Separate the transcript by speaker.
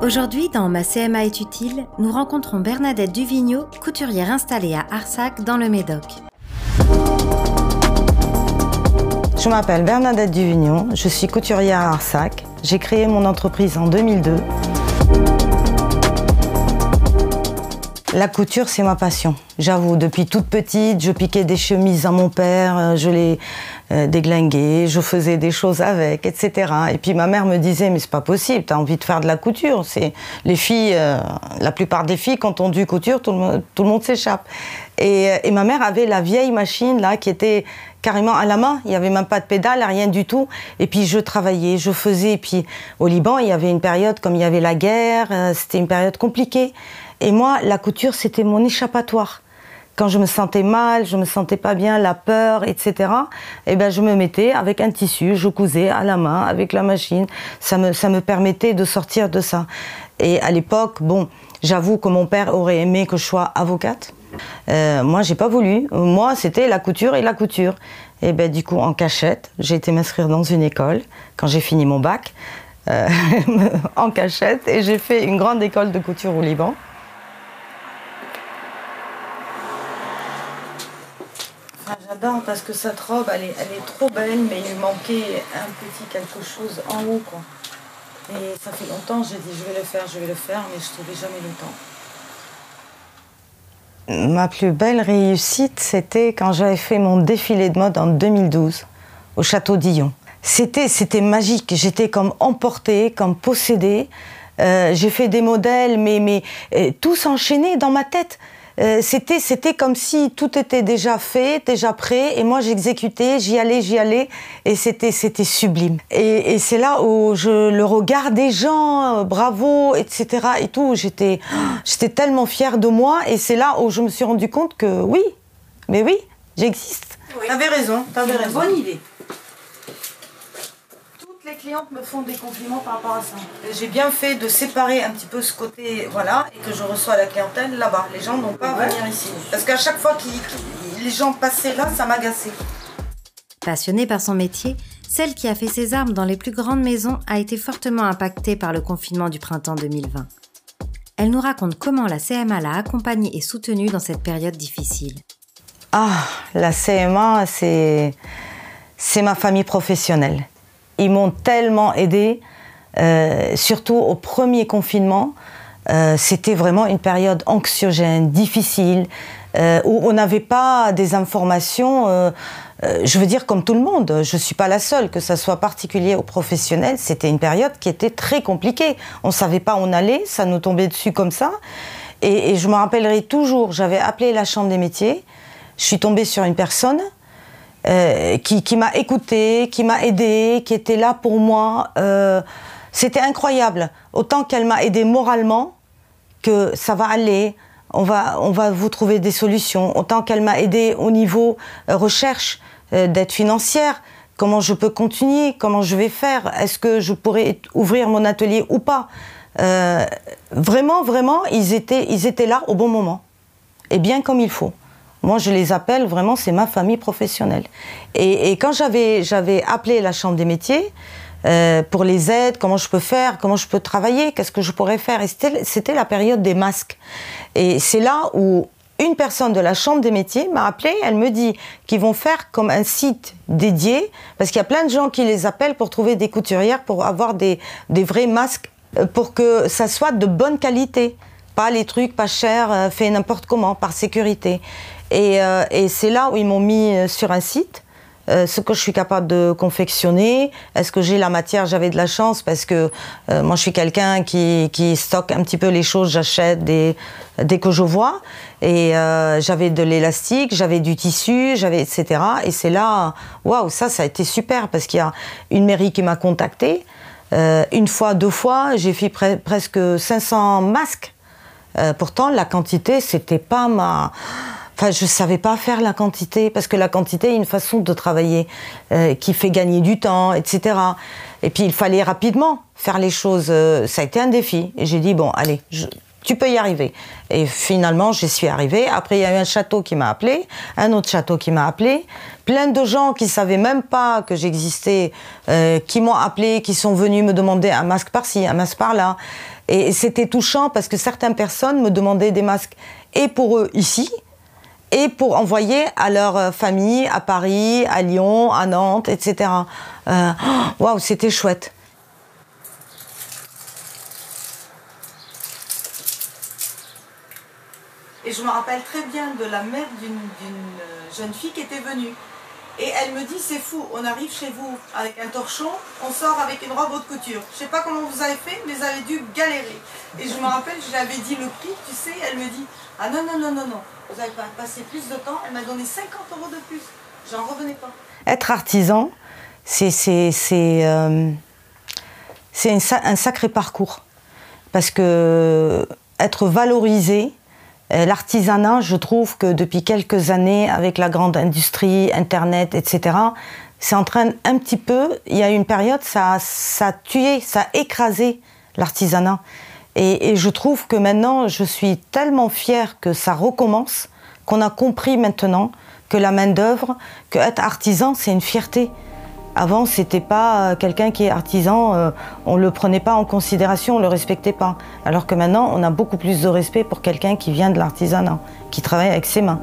Speaker 1: Aujourd'hui, dans Ma CMA est utile, nous rencontrons Bernadette Duvigneau, couturière installée à Arsac dans le Médoc.
Speaker 2: Je m'appelle Bernadette Duvignon, je suis couturière à Arsac. J'ai créé mon entreprise en 2002. La couture, c'est ma passion. J'avoue, depuis toute petite, je piquais des chemises à mon père, euh, je les euh, déglinguais, je faisais des choses avec, etc. Et puis ma mère me disait, mais c'est pas possible, tu as envie de faire de la couture. C'est les filles, euh, la plupart des filles, quand on dit couture, tout le, monde s'échappe. Et, et, ma mère avait la vieille machine là qui était carrément à la main. Il n'y avait même pas de pédale, rien du tout. Et puis je travaillais, je faisais. Et puis au Liban, il y avait une période comme il y avait la guerre, c'était une période compliquée. Et moi, la couture, c'était mon échappatoire. Quand je me sentais mal, je me sentais pas bien, la peur, etc. Eh ben, je me mettais avec un tissu, je cousais à la main avec la machine. Ça me, ça me permettait de sortir de ça. Et à l'époque, bon, j'avoue que mon père aurait aimé que je sois avocate. Euh, moi, j'ai pas voulu. Moi, c'était la couture et la couture. Et ben, du coup, en cachette, j'ai été m'inscrire dans une école quand j'ai fini mon bac, euh, en cachette, et j'ai fait une grande école de couture au Liban. J'adore parce que cette robe, elle est, elle est trop belle, mais il manquait un petit quelque chose en haut, quoi. Et ça fait longtemps, j'ai dit je vais le faire, je vais le faire, mais je trouvais jamais le temps. Ma plus belle réussite, c'était quand j'avais fait mon défilé de mode en 2012 au château d'Illon. C'était, c'était magique, j'étais comme emportée, comme possédée. Euh, j'ai fait des modèles, mais, mais euh, tous enchaînés dans ma tête. Euh, c'était c'était comme si tout était déjà fait, déjà prêt, et moi j'exécutais, j'y allais, j'y allais, et c'était c'était sublime. Et, et c'est là où je le regard des gens, euh, bravo, etc. et tout, j'étais j'étais tellement fière de moi, et c'est là où je me suis rendu compte que oui, mais oui, j'existe.
Speaker 3: Oui. T'avais raison, t'avais raison.
Speaker 2: Bonne idée clientes me font des compliments par rapport à ça. J'ai bien fait de séparer un petit peu ce côté, voilà, et que je reçois la clientèle là-bas. Les gens n'ont pas à venir ici. Parce qu'à chaque fois que les gens passaient là, ça m'agaçait.
Speaker 1: Passionnée par son métier, celle qui a fait ses armes dans les plus grandes maisons a été fortement impactée par le confinement du printemps 2020. Elle nous raconte comment la CMA l'a accompagnée et soutenue dans cette période difficile.
Speaker 2: Ah, la CMA, c'est c'est ma famille professionnelle. Ils m'ont tellement aidé, euh, surtout au premier confinement. Euh, c'était vraiment une période anxiogène, difficile, euh, où on n'avait pas des informations, je veux dire comme tout le monde, je ne suis pas la seule, que ce soit particulier ou professionnel, c'était une période qui était très compliquée. On ne savait pas où on allait, ça nous tombait dessus comme ça. Et, et je me rappellerai toujours, j'avais appelé la Chambre des métiers, je suis tombée sur une personne euh, qui, m'a écouté, qui m'a aidé, qui était là pour moi. Euh, c'était incroyable. Autant qu'elle m'a aidé moralement, que ça va aller, on va, on va vous trouver des solutions. Autant qu'elle m'a aidé au niveau euh, recherche, d'être financière, comment je peux continuer, comment je vais faire, est-ce que je pourrais ouvrir mon atelier ou pas. vraiment, vraiment, ils étaient, ils étaient là au bon moment. Et bien comme il faut. Moi, je les appelle vraiment, c'est ma famille professionnelle. Et, quand j'avais, appelé la Chambre des métiers euh, pour les aides, comment je peux faire, comment je peux travailler, qu'est-ce que je pourrais faire. Et c'était, la période des masques. Et c'est là où une personne de la Chambre des métiers m'a appelé, elle me dit qu'ils vont faire comme un site dédié, parce qu'il y a plein de gens qui les appellent pour trouver des couturières, pour avoir des, des vrais masques, euh, pour que ça soit de bonne qualité. Pas les trucs pas chers, euh, faits n'importe comment, par sécurité. Euh, et, c'est là où ils m'ont mis euh, sur un site. Ce que je suis capable de confectionner. Est-ce que j'ai la matière? J'avais de la chance parce que moi je suis quelqu'un qui, qui, stocke un petit peu les choses, j'achète dès, dès que je vois. Et j'avais de l'élastique, j'avais du tissu, j'avais etc. Et c'est là, waouh, ça, ça a été super parce qu'il y a une mairie qui m'a contacté. une fois, deux fois, j'ai fait presque 500 masques. Pourtant, la quantité, c'était pas ma Enfin, je savais pas faire la quantité parce que la quantité est une façon de travailler euh, qui fait gagner du temps, etc. Et puis il fallait rapidement faire les choses. Euh, ça a été un défi. Et j'ai dit bon, allez, tu peux y arriver. Et finalement, j'y suis arrivée. Après, il y a eu un château qui m'a appelé, un autre château qui m'a appelé, plein de gens qui savaient même pas que j'existais, euh, qui m'ont appelé, qui sont venus me demander un masque par-ci, un masque par-là. Et c'était touchant parce que certaines personnes me demandaient des masques et pour eux ici, et pour envoyer à leur famille à Paris, à Lyon, à Nantes, etc. Euh, waouh, c'était chouette.
Speaker 3: Et je me rappelle très bien de la mère d'une jeune fille qui était venue. Et elle me dit, c'est fou, on arrive chez vous avec un torchon, on sort avec une robe haute couture. Je sais pas comment vous avez fait, mais vous avez dû galérer. Et je me rappelle, je lui avais dit le prix, tu sais, elle me dit, ah non, non, non, non, non, vous avez pas passé plus de temps, elle m'a donné 50 euros de plus. J'en revenais pas.
Speaker 2: Être artisan, c'est euh, un sacré parcours. Parce que être valorisé, l'artisanat, je trouve que depuis quelques années, avec la grande industrie, Internet, etc., c'est en train un petit peu, il y a une période, ça, ça a tué, ça a écrasé l'artisanat. Et, et, je trouve que maintenant, je suis tellement fière que ça recommence, qu'on a compris maintenant que la main-d'œuvre, que être artisan, c'est une fierté. Avant, c'était pas euh, quelqu'un qui est artisan, euh, on le prenait pas en considération, on le respectait pas. Alors que maintenant, on a beaucoup plus de respect pour quelqu'un qui vient de l'artisanat, qui travaille avec ses mains.